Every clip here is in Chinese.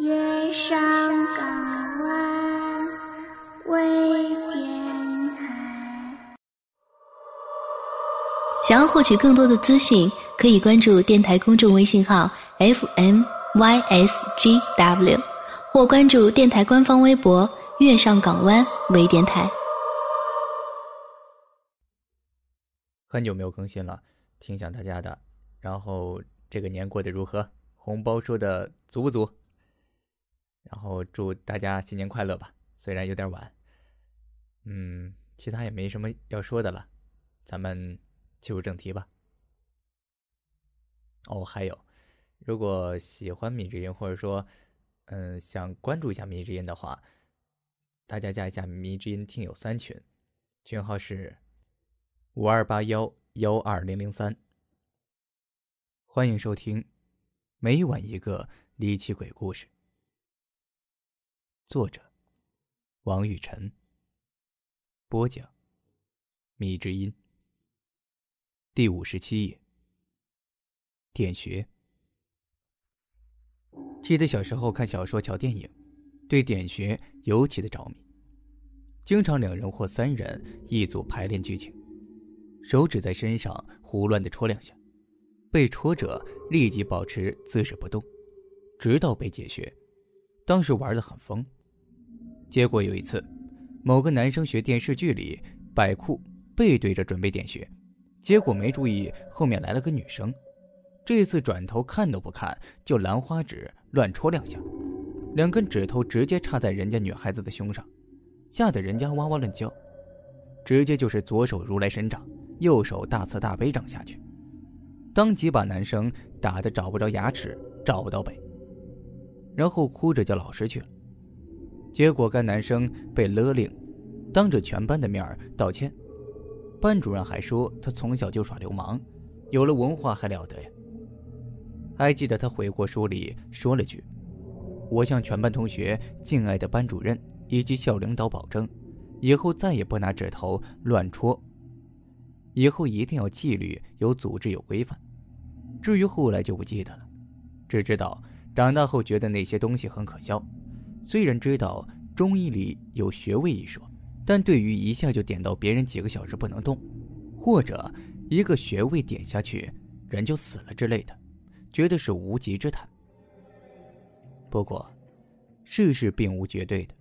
月上港湾微电台。想要获取更多的资讯，可以关注电台公众微信号 FMYSGW，或关注电台官方微博“月上港湾微电台”。很久没有更新了，挺想大家的。然后这个年过得如何？红包收的足不足？然后祝大家新年快乐吧！虽然有点晚，嗯，其他也没什么要说的了，咱们进入正题吧。哦，还有，如果喜欢米之音，或者说，嗯，想关注一下米之音的话，大家加一下米之音听友三群，群号是五二八幺幺二零零三。欢迎收听，每晚一个离奇鬼故事。作者：王雨晨。播讲：米之音。第五十七页。点穴。记得小时候看小说、瞧电影，对点穴尤其的着迷。经常两人或三人一组排练剧情，手指在身上胡乱的戳两下。被戳者立即保持姿势不动，直到被解穴。当时玩的很疯。结果有一次，某个男生学电视剧里摆裤背对着准备点穴，结果没注意后面来了个女生。这次转头看都不看，就兰花指乱戳两下，两根指头直接插在人家女孩子的胸上，吓得人家哇哇乱叫。直接就是左手如来神掌，右手大慈大悲掌下去。当即把男生打得找不着牙齿，找不到北，然后哭着叫老师去了。结果该男生被勒令当着全班的面道歉，班主任还说他从小就耍流氓，有了文化还了得呀。还记得他悔过书里说了句：“我向全班同学、敬爱的班主任以及校领导保证，以后再也不拿指头乱戳，以后一定要纪律有组织有规范。”至于后来就不记得了，只知道长大后觉得那些东西很可笑。虽然知道中医里有穴位一说，但对于一下就点到别人几个小时不能动，或者一个穴位点下去人就死了之类的，觉得是无稽之谈。不过，世事并无绝对的，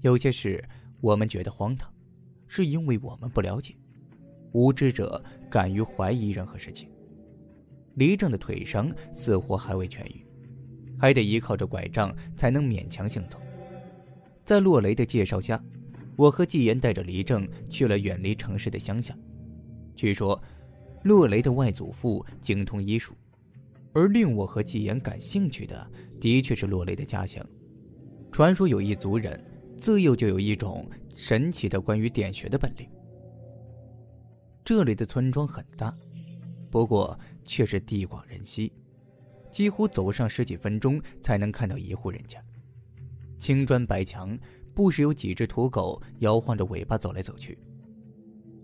有些事我们觉得荒唐，是因为我们不了解，无知者敢于怀疑任何事情。黎正的腿伤似乎还未痊愈，还得依靠着拐杖才能勉强行走。在洛雷的介绍下，我和纪言带着黎正去了远离城市的乡下。据说，洛雷的外祖父精通医术，而令我和纪言感兴趣的，的确是洛雷的家乡。传说有一族人自幼就有一种神奇的关于点穴的本领。这里的村庄很大。不过却是地广人稀，几乎走上十几分钟才能看到一户人家。青砖白墙，不时有几只土狗摇晃着尾巴走来走去。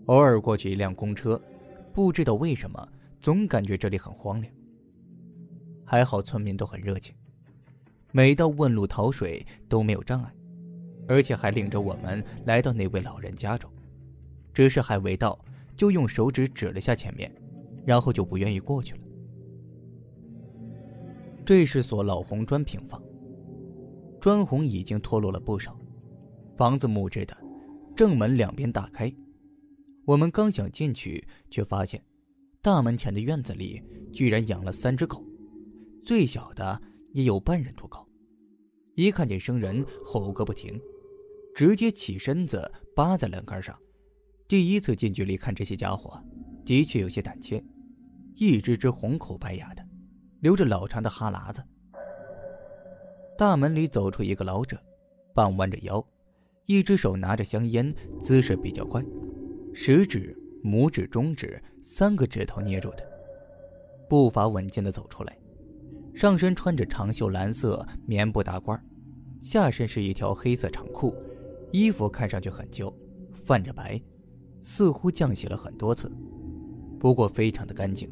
偶尔过去一辆公车，不知道为什么总感觉这里很荒凉。还好村民都很热情，每到问路讨水都没有障碍，而且还领着我们来到那位老人家中。只是还未到，就用手指指了下前面。然后就不愿意过去了。这是所老红砖平房，砖红已经脱落了不少，房子木质的，正门两边大开。我们刚想进去，却发现大门前的院子里居然养了三只狗，最小的也有半人多高。一看见生人，吼个不停，直接起身子扒在栏杆上。第一次近距离看这些家伙，的确有些胆怯。一只只红口白牙的，流着老长的哈喇子。大门里走出一个老者，半弯着腰，一只手拿着香烟，姿势比较怪，食指、拇指、中指三个指头捏住的，步伐稳健的走出来。上身穿着长袖蓝色棉布大褂，下身是一条黑色长裤，衣服看上去很旧，泛着白，似乎浆洗了很多次，不过非常的干净。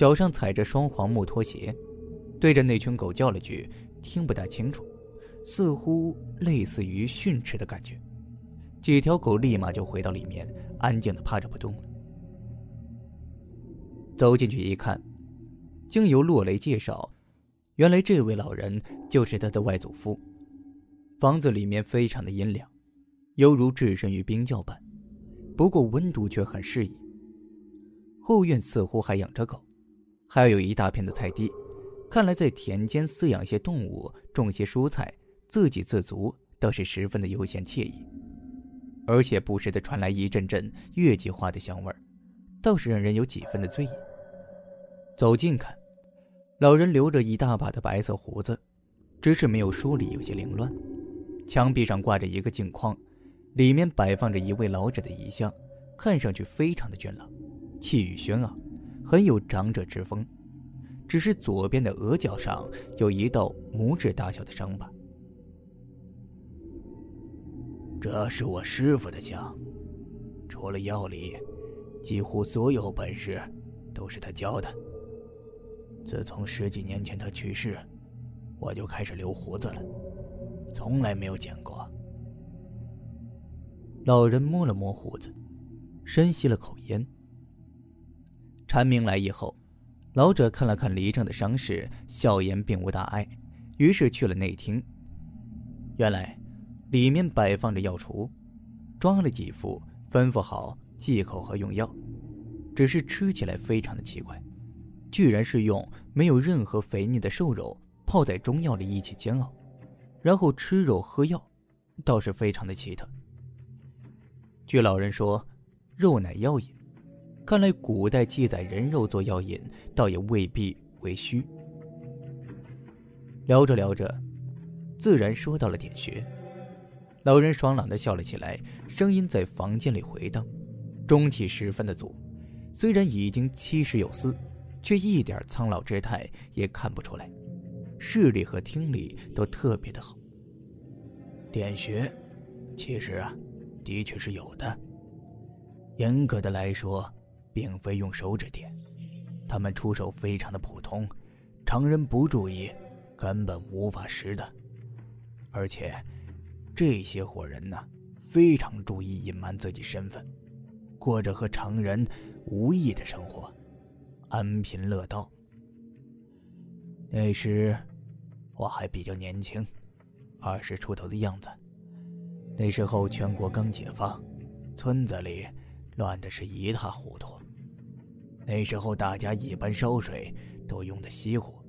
脚上踩着双黄木拖鞋，对着那群狗叫了句：“听不大清楚，似乎类似于训斥的感觉。几条狗立马就回到里面，安静的趴着不动了。走进去一看，经由洛雷介绍，原来这位老人就是他的外祖父。房子里面非常的阴凉，犹如置身于冰窖般，不过温度却很适宜。后院似乎还养着狗，还有一大片的菜地，看来在田间饲养些动物，种些蔬菜，自给自足，倒是十分的悠闲惬意。而且不时的传来一阵阵月季花的香味儿，倒是让人有几分的醉意。走近看，老人留着一大把的白色胡子，只是没有梳理，有些凌乱。墙壁上挂着一个镜框，里面摆放着一位老者的遗像，看上去非常的俊朗，气宇轩昂，很有长者之风。只是左边的额角上有一道拇指大小的伤疤。这是我师傅的枪，除了药理，几乎所有本事都是他教的。自从十几年前他去世，我就开始留胡子了，从来没有剪过。老人摸了摸胡子，深吸了口烟。蝉鸣来意后，老者看了看黎正的伤势，笑言并无大碍，于是去了内厅。原来。里面摆放着药橱，抓了几副，吩咐好忌口和用药。只是吃起来非常的奇怪，居然是用没有任何肥腻的瘦肉泡在中药里一起煎熬，然后吃肉喝药，倒是非常的奇特。据老人说，肉乃药引，看来古代记载人肉做药引，倒也未必为虚。聊着聊着，自然说到了点穴。老人爽朗的笑了起来，声音在房间里回荡，中气十分的足。虽然已经七十有四，却一点苍老之态也看不出来，视力和听力都特别的好。点穴，其实啊，的确是有的。严格的来说，并非用手指点，他们出手非常的普通，常人不注意，根本无法识的，而且。这些伙人呢，非常注意隐瞒自己身份，过着和常人无异的生活，安贫乐道。那时我还比较年轻，二十出头的样子。那时候全国刚解放，村子里乱的是一塌糊涂。那时候大家一般烧水都用的锡壶，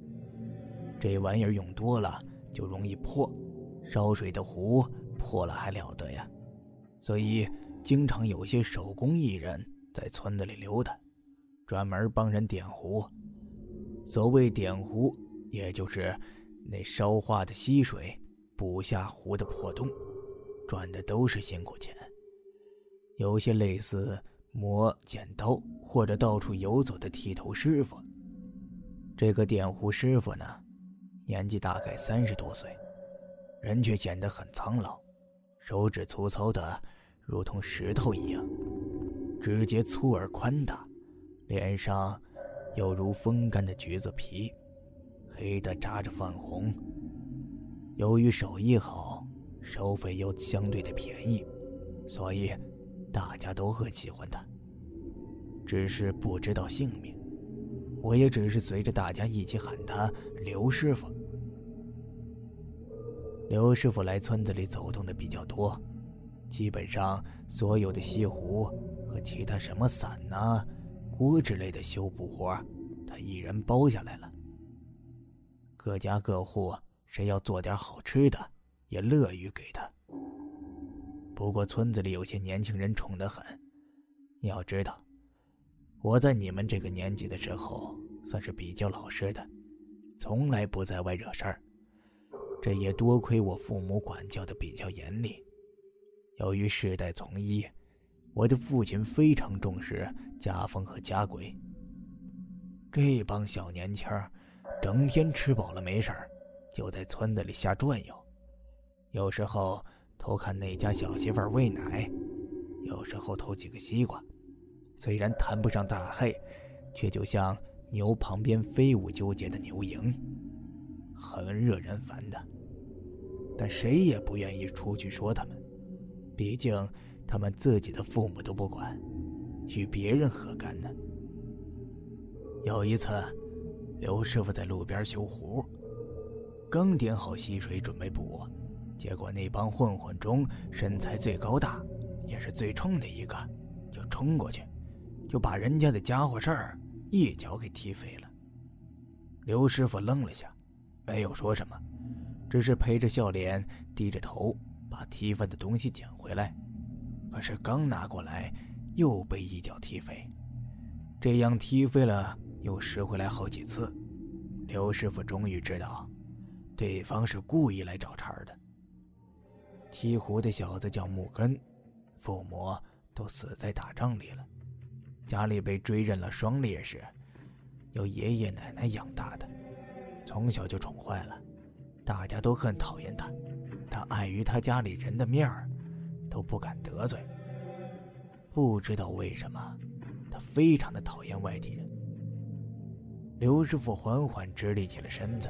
这玩意儿用多了就容易破，烧水的壶。破了还了得呀，所以经常有些手工艺人在村子里溜达，专门帮人点壶。所谓点壶，也就是那烧化的溪水补下壶的破洞，赚的都是辛苦钱。有些类似磨剪刀或者到处游走的剃头师傅。这个点胡师傅呢，年纪大概三十多岁，人却显得很苍老。手指粗糙的，如同石头一样；指节粗而宽大，脸上有如风干的橘子皮，黑的扎着泛红。由于手艺好，收费又相对的便宜，所以大家都很喜欢他。只是不知道姓名，我也只是随着大家一起喊他刘师傅。刘师傅来村子里走动的比较多，基本上所有的西湖和其他什么伞呐、锅之类的修补活，他一人包下来了。各家各户谁要做点好吃的，也乐于给他。不过村子里有些年轻人宠得很，你要知道，我在你们这个年纪的时候算是比较老实的，从来不在外惹事儿。这也多亏我父母管教的比较严厉。由于世代从医，我的父亲非常重视家风和家规。这帮小年轻，整天吃饱了没事儿，就在村子里瞎转悠。有时候偷看那家小媳妇喂奶，有时候偷几个西瓜。虽然谈不上大害，却就像牛旁边飞舞纠结的牛蝇。很惹人烦的。但谁也不愿意出去说他们，毕竟他们自己的父母都不管，与别人何干呢？有一次，刘师傅在路边修湖，刚点好溪水准备补，结果那帮混混中身材最高大，也是最冲的一个，就冲过去，就把人家的家伙事儿一脚给踢飞了。刘师傅愣了下，没有说什么，只是陪着笑脸，低着头把踢翻的东西捡回来。可是刚拿过来，又被一脚踢飞，这样踢飞了。又拾回来好几次，刘师傅终于知道，对方是故意来找茬的。鹈鹕的小子叫木根，父母都死在打仗里了，家里被追认了双烈士，由爷爷奶奶养大的，从小就宠坏了，大家都很讨厌他，他碍于他家里人的面儿，都不敢得罪。不知道为什么，他非常的讨厌外地人。刘师傅缓缓直立起了身子，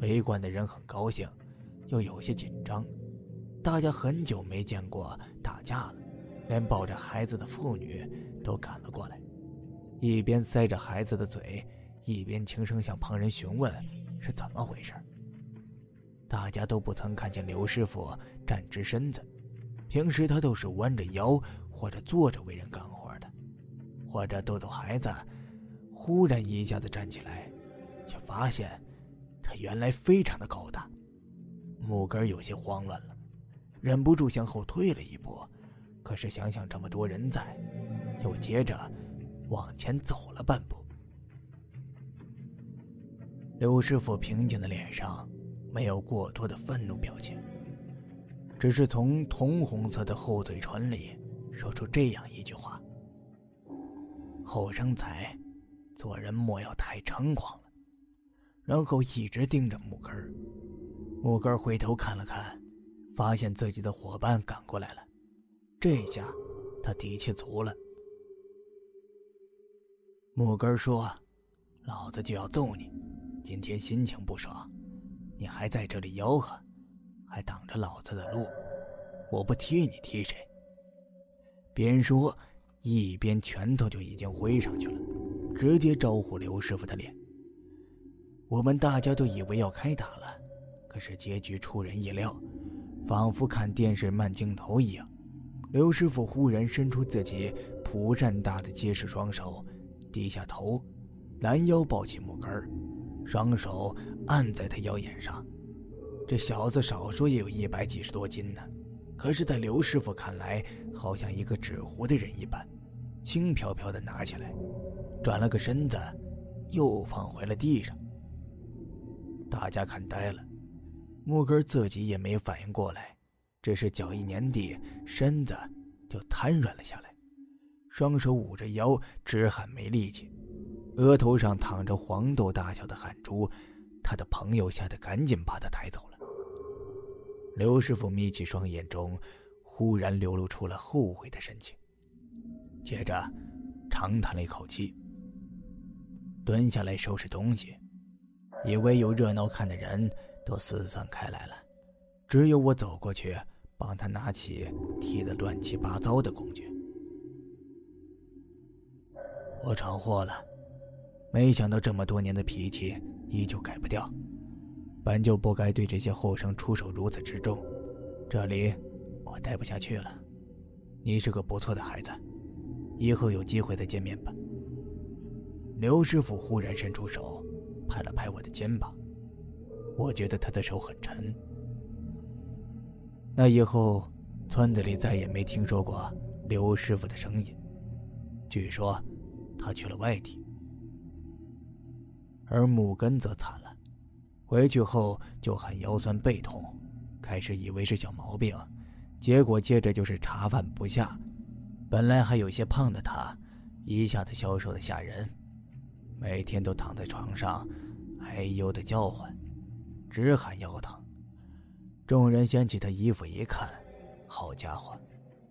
围观的人很高兴，又有些紧张。大家很久没见过打架了，连抱着孩子的妇女都赶了过来，一边塞着孩子的嘴，一边轻声向旁人询问是怎么回事。大家都不曾看见刘师傅站直身子，平时他都是弯着腰或者坐着为人干活的，或者逗逗孩子。忽然一下子站起来，却发现他原来非常的高大。木根有些慌乱了，忍不住向后退了一步。可是想想这么多人在，又接着往前走了半步。刘师傅平静的脸上没有过多的愤怒表情，只是从铜红色的厚嘴唇里说出这样一句话：“后生仔。”做人莫要太猖狂了，然后一直盯着木根。木根回头看了看，发现自己的伙伴赶过来了，这下他底气足了。木根说：“老子就要揍你，今天心情不爽，你还在这里吆喝，还挡着老子的路，我不踢你踢谁？”边说，一边拳头就已经挥上去了。直接招呼刘师傅的脸。我们大家都以为要开打了，可是结局出人意料，仿佛看电视慢镜头一样。刘师傅忽然伸出自己蒲扇大的结实双手，低下头，拦腰抱起木根，双手按在他腰眼上。这小子少说也有一百几十多斤呢，可是，在刘师傅看来，好像一个纸糊的人一般，轻飘飘的拿起来。转了个身子，又放回了地上。大家看呆了，木根自己也没反应过来，只是脚一粘地，身子就瘫软了下来，双手捂着腰，直喊没力气，额头上淌着黄豆大小的汗珠。他的朋友吓得赶紧把他抬走了。刘师傅眯起双眼中，忽然流露出了后悔的神情，接着长叹了一口气。蹲下来收拾东西，以为有热闹看的人都四散开来了，只有我走过去帮他拿起踢得乱七八糟的工具。我闯祸了，没想到这么多年的脾气依旧改不掉，本就不该对这些后生出手如此之重，这里我待不下去了。你是个不错的孩子，以后有机会再见面吧。刘师傅忽然伸出手，拍了拍我的肩膀。我觉得他的手很沉。那以后，村子里再也没听说过刘师傅的声音。据说，他去了外地。而木根则惨了，回去后就喊腰酸背痛，开始以为是小毛病，结果接着就是茶饭不下。本来还有些胖的他，一下子消瘦的吓人。每天都躺在床上，哎呦的叫唤，直喊腰疼。众人掀起他衣服一看，好家伙，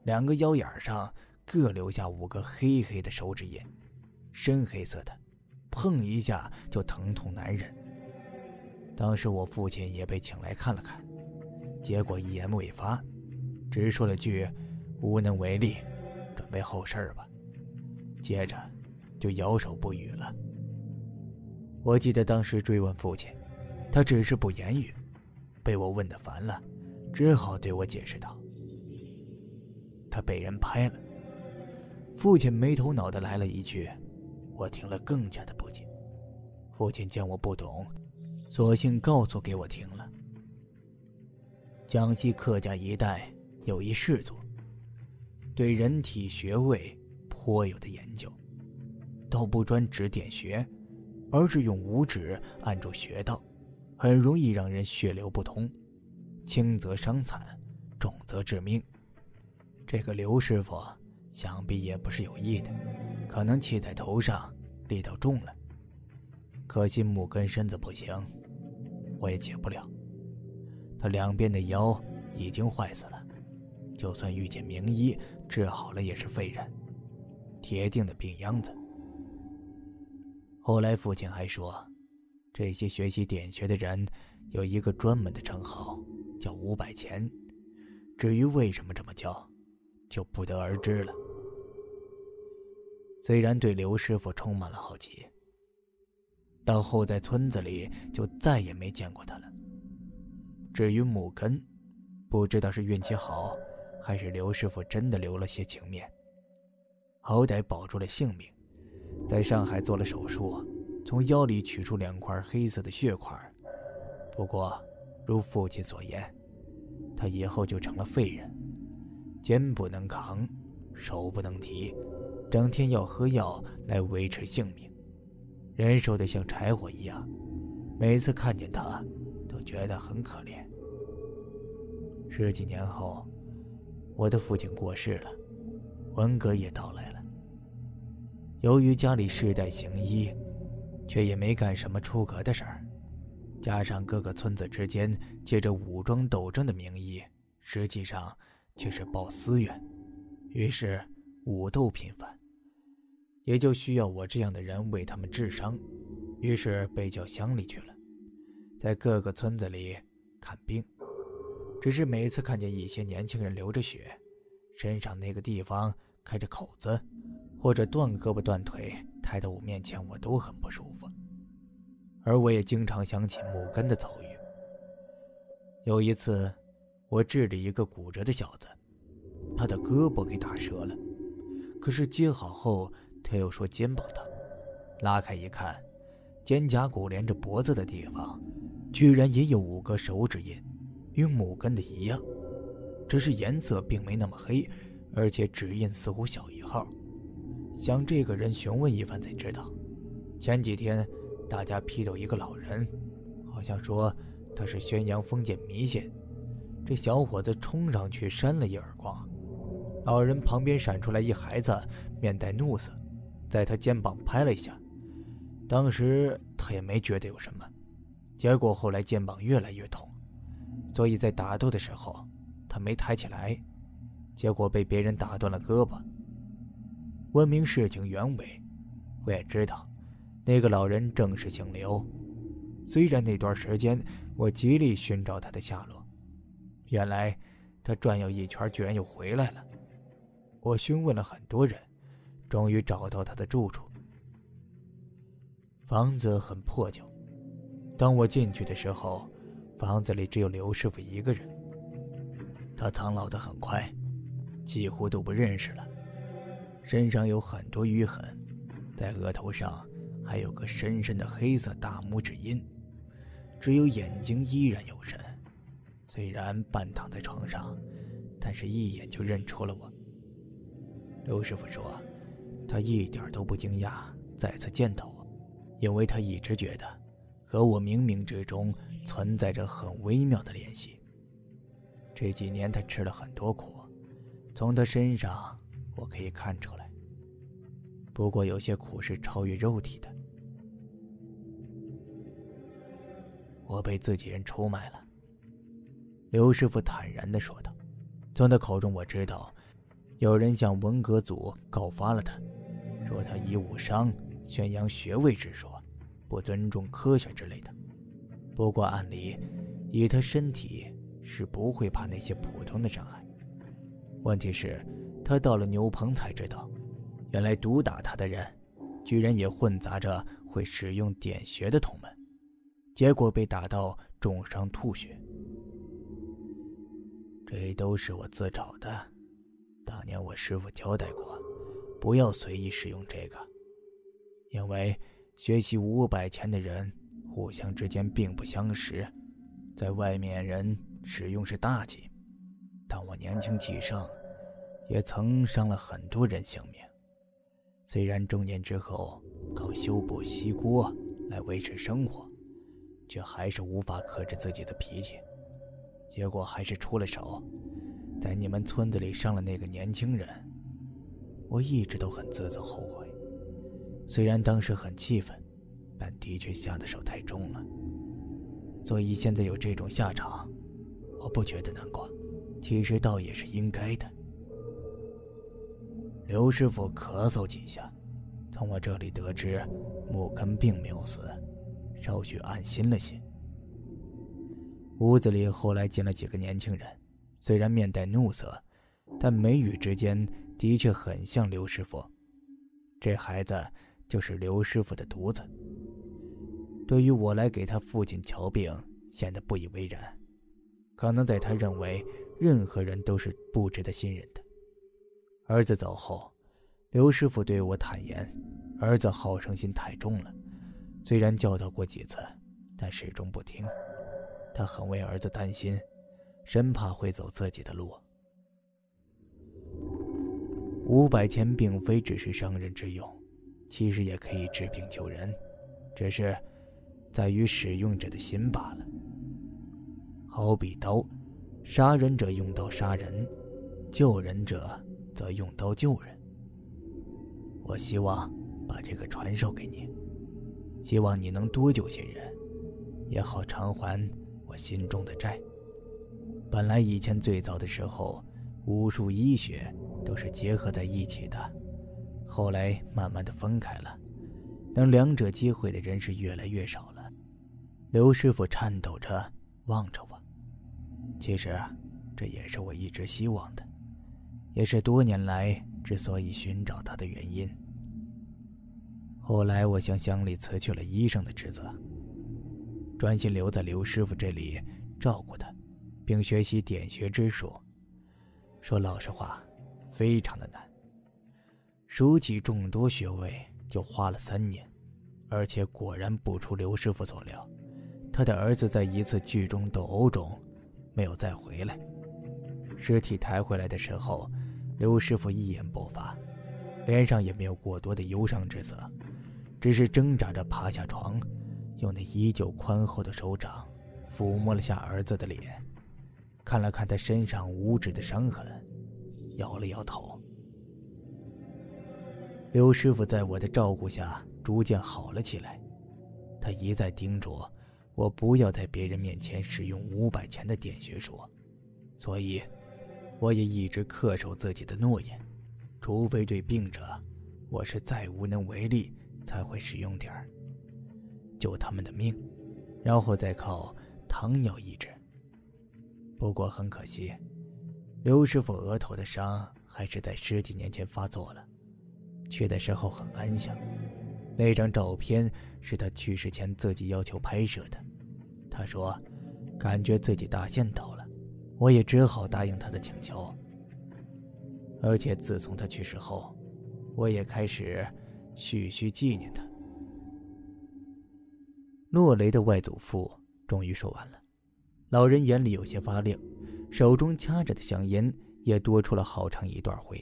两个腰眼上各留下五个黑黑的手指印，深黑色的，碰一下就疼痛难忍。当时我父亲也被请来看了看，结果一言未发，只说了句“无能为力，准备后事吧”，接着就摇手不语了。我记得当时追问父亲，他只是不言语，被我问得烦了，只好对我解释道：“他被人拍了。”父亲没头脑的来了一句，我听了更加的不解。父亲见我不懂，索性告诉给我听了。江西客家一带有一氏族，对人体穴位颇有的研究，倒不专指点穴，而是用五指按住穴道，很容易让人血流不通，轻则伤残，重则致命。这个刘师傅。想必也不是有意的，可能气在头上，力道重了。可惜木根身子不行，我也解不了。他两边的腰已经坏死了，就算遇见名医治好了，也是废人，铁定的病秧子。后来父亲还说，这些学习点穴的人有一个专门的称号，叫五百钱。至于为什么这么叫？就不得而知了。虽然对刘师傅充满了好奇，到后在村子里就再也没见过他了。至于母根，不知道是运气好，还是刘师傅真的留了些情面，好歹保住了性命，在上海做了手术，从腰里取出两块黑色的血块。不过，如父亲所言，他以后就成了废人。肩不能扛，手不能提，整天要喝药来维持性命，人瘦的像柴火一样。每次看见他，都觉得很可怜。十几年后，我的父亲过世了，文革也到来了。由于家里世代行医，却也没干什么出格的事儿，加上各个村子之间借着武装斗争的名义，实际上。却是报私怨，于是武斗频繁，也就需要我这样的人为他们治伤，于是被叫乡里去了，在各个村子里看病。只是每次看见一些年轻人流着血，身上那个地方开着口子，或者断胳膊断腿抬到我面前，我都很不舒服。而我也经常想起木根的遭遇。有一次。我治着一个骨折的小子，他的胳膊给打折了，可是接好后他又说肩膀疼，拉开一看，肩胛骨连着脖子的地方，居然也有五个手指印，与母根的一样，只是颜色并没那么黑，而且指印似乎小一号。向这个人询问一番才知道，前几天大家批斗一个老人，好像说他是宣扬封建迷信。这小伙子冲上去扇了一耳光，老人旁边闪出来一孩子，面带怒色，在他肩膀拍了一下。当时他也没觉得有什么，结果后来肩膀越来越痛，所以在打斗的时候他没抬起来，结果被别人打断了胳膊。问明事情原委，我也知道，那个老人正是姓刘。虽然那段时间我极力寻找他的下落。原来，他转悠一圈，居然又回来了。我询问了很多人，终于找到他的住处。房子很破旧。当我进去的时候，房子里只有刘师傅一个人。他苍老的很快，几乎都不认识了。身上有很多淤痕，在额头上还有个深深的黑色大拇指印，只有眼睛依然有神。虽然半躺在床上，但是一眼就认出了我。刘师傅说，他一点都不惊讶再次见到我，因为他一直觉得和我冥冥之中存在着很微妙的联系。这几年他吃了很多苦，从他身上我可以看出来。不过有些苦是超越肉体的。我被自己人出卖了。刘师傅坦然的说道：“从他口中我知道，有人向文革组告发了他，说他以武伤、宣扬学位之说，不尊重科学之类的。不过按理，以他身体是不会怕那些普通的伤害。问题是，他到了牛棚才知道，原来毒打他的人，居然也混杂着会使用点穴的同门，结果被打到重伤吐血。这都是我自找的，当年我师傅交代过，不要随意使用这个，因为学习五百钱的人互相之间并不相识，在外面人使用是大忌。但我年轻气盛，也曾伤了很多人性命。虽然中年之后靠修补锡锅来维持生活，却还是无法克制自己的脾气。结果还是出了手，在你们村子里伤了那个年轻人。我一直都很自责后悔，虽然当时很气愤，但的确下的手太重了。所以现在有这种下场，我不觉得难过，其实倒也是应该的。刘师傅咳嗽几下，从我这里得知木根并没有死，稍许安心了些。屋子里后来进了几个年轻人，虽然面带怒色，但眉宇之间的确很像刘师傅。这孩子就是刘师傅的独子。对于我来给他父亲瞧病，显得不以为然。可能在他认为，任何人都是不值得信任的。儿子走后，刘师傅对我坦言，儿子好胜心太重了，虽然教导过几次，但始终不听。他很为儿子担心，生怕会走自己的路。五百钱并非只是伤人之用，其实也可以治病救人，只是在于使用者的心罢了。好比刀，杀人者用刀杀人，救人者则用刀救人。我希望把这个传授给你，希望你能多救些人，也好偿还我。心中的债。本来以前最早的时候，武术医学都是结合在一起的，后来慢慢的分开了，等两者接会的人是越来越少了。刘师傅颤抖着望着我，其实这也是我一直希望的，也是多年来之所以寻找他的原因。后来我向乡里辞去了医生的职责。专心留在刘师傅这里照顾他，并学习点穴之术。说老实话，非常的难。数起众多穴位就花了三年，而且果然不出刘师傅所料，他的儿子在一次剧中斗殴中没有再回来。尸体抬回来的时候，刘师傅一言不发，脸上也没有过多的忧伤之色，只是挣扎着爬下床。用那依旧宽厚的手掌抚摸了下儿子的脸，看了看他身上五指的伤痕，摇了摇头。刘师傅在我的照顾下逐渐好了起来，他一再叮嘱我不要在别人面前使用五百钱的点穴术，所以我也一直恪守自己的诺言，除非对病者我是再无能为力，才会使用点儿。救他们的命，然后再靠汤药医治。不过很可惜，刘师傅额头的伤还是在十几年前发作了。去的时候很安详，那张照片是他去世前自己要求拍摄的。他说，感觉自己大限到了，我也只好答应他的请求。而且自从他去世后，我也开始徐徐纪念他。诺雷的外祖父终于说完了，老人眼里有些发亮，手中掐着的香烟也多出了好长一段灰。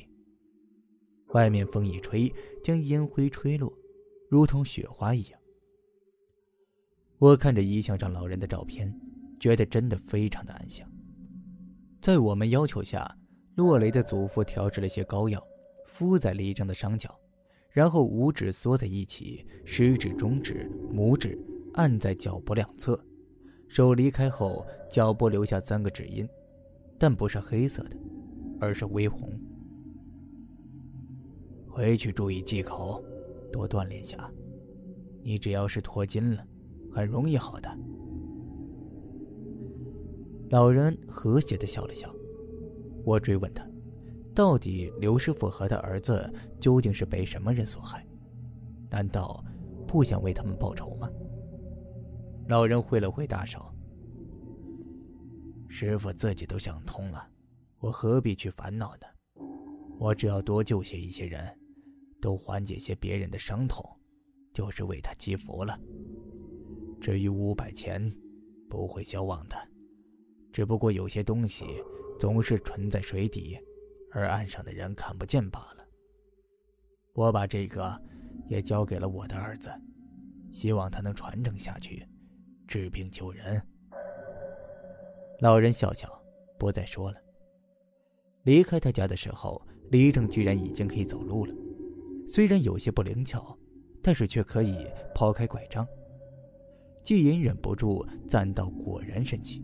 外面风一吹，将烟灰吹落，如同雪花一样。我看着遗像上老人的照片，觉得真的非常的安详。在我们要求下，洛雷的祖父调制了些膏药，敷在离张的伤脚，然后五指缩在一起，食指、中指、拇指。按在脚脖两侧，手离开后，脚脖留下三个指印，但不是黑色的，而是微红。回去注意忌口，多锻炼下。你只要是脱筋了，很容易好的。老人和谐的笑了笑。我追问他，到底刘师傅和他儿子究竟是被什么人所害？难道不想为他们报仇吗？老人挥了挥大手。师傅自己都想通了，我何必去烦恼呢？我只要多救些一些人，都缓解些别人的伤痛，就是为他积福了。至于五百钱，不会消亡的，只不过有些东西总是存在水底，而岸上的人看不见罢了。我把这个也交给了我的儿子，希望他能传承下去，治病救人。老人笑笑，不再说了。离开他家的时候，李正居然已经可以走路了，虽然有些不灵巧，但是却可以抛开拐杖。季隐忍不住赞道：“果然神奇。”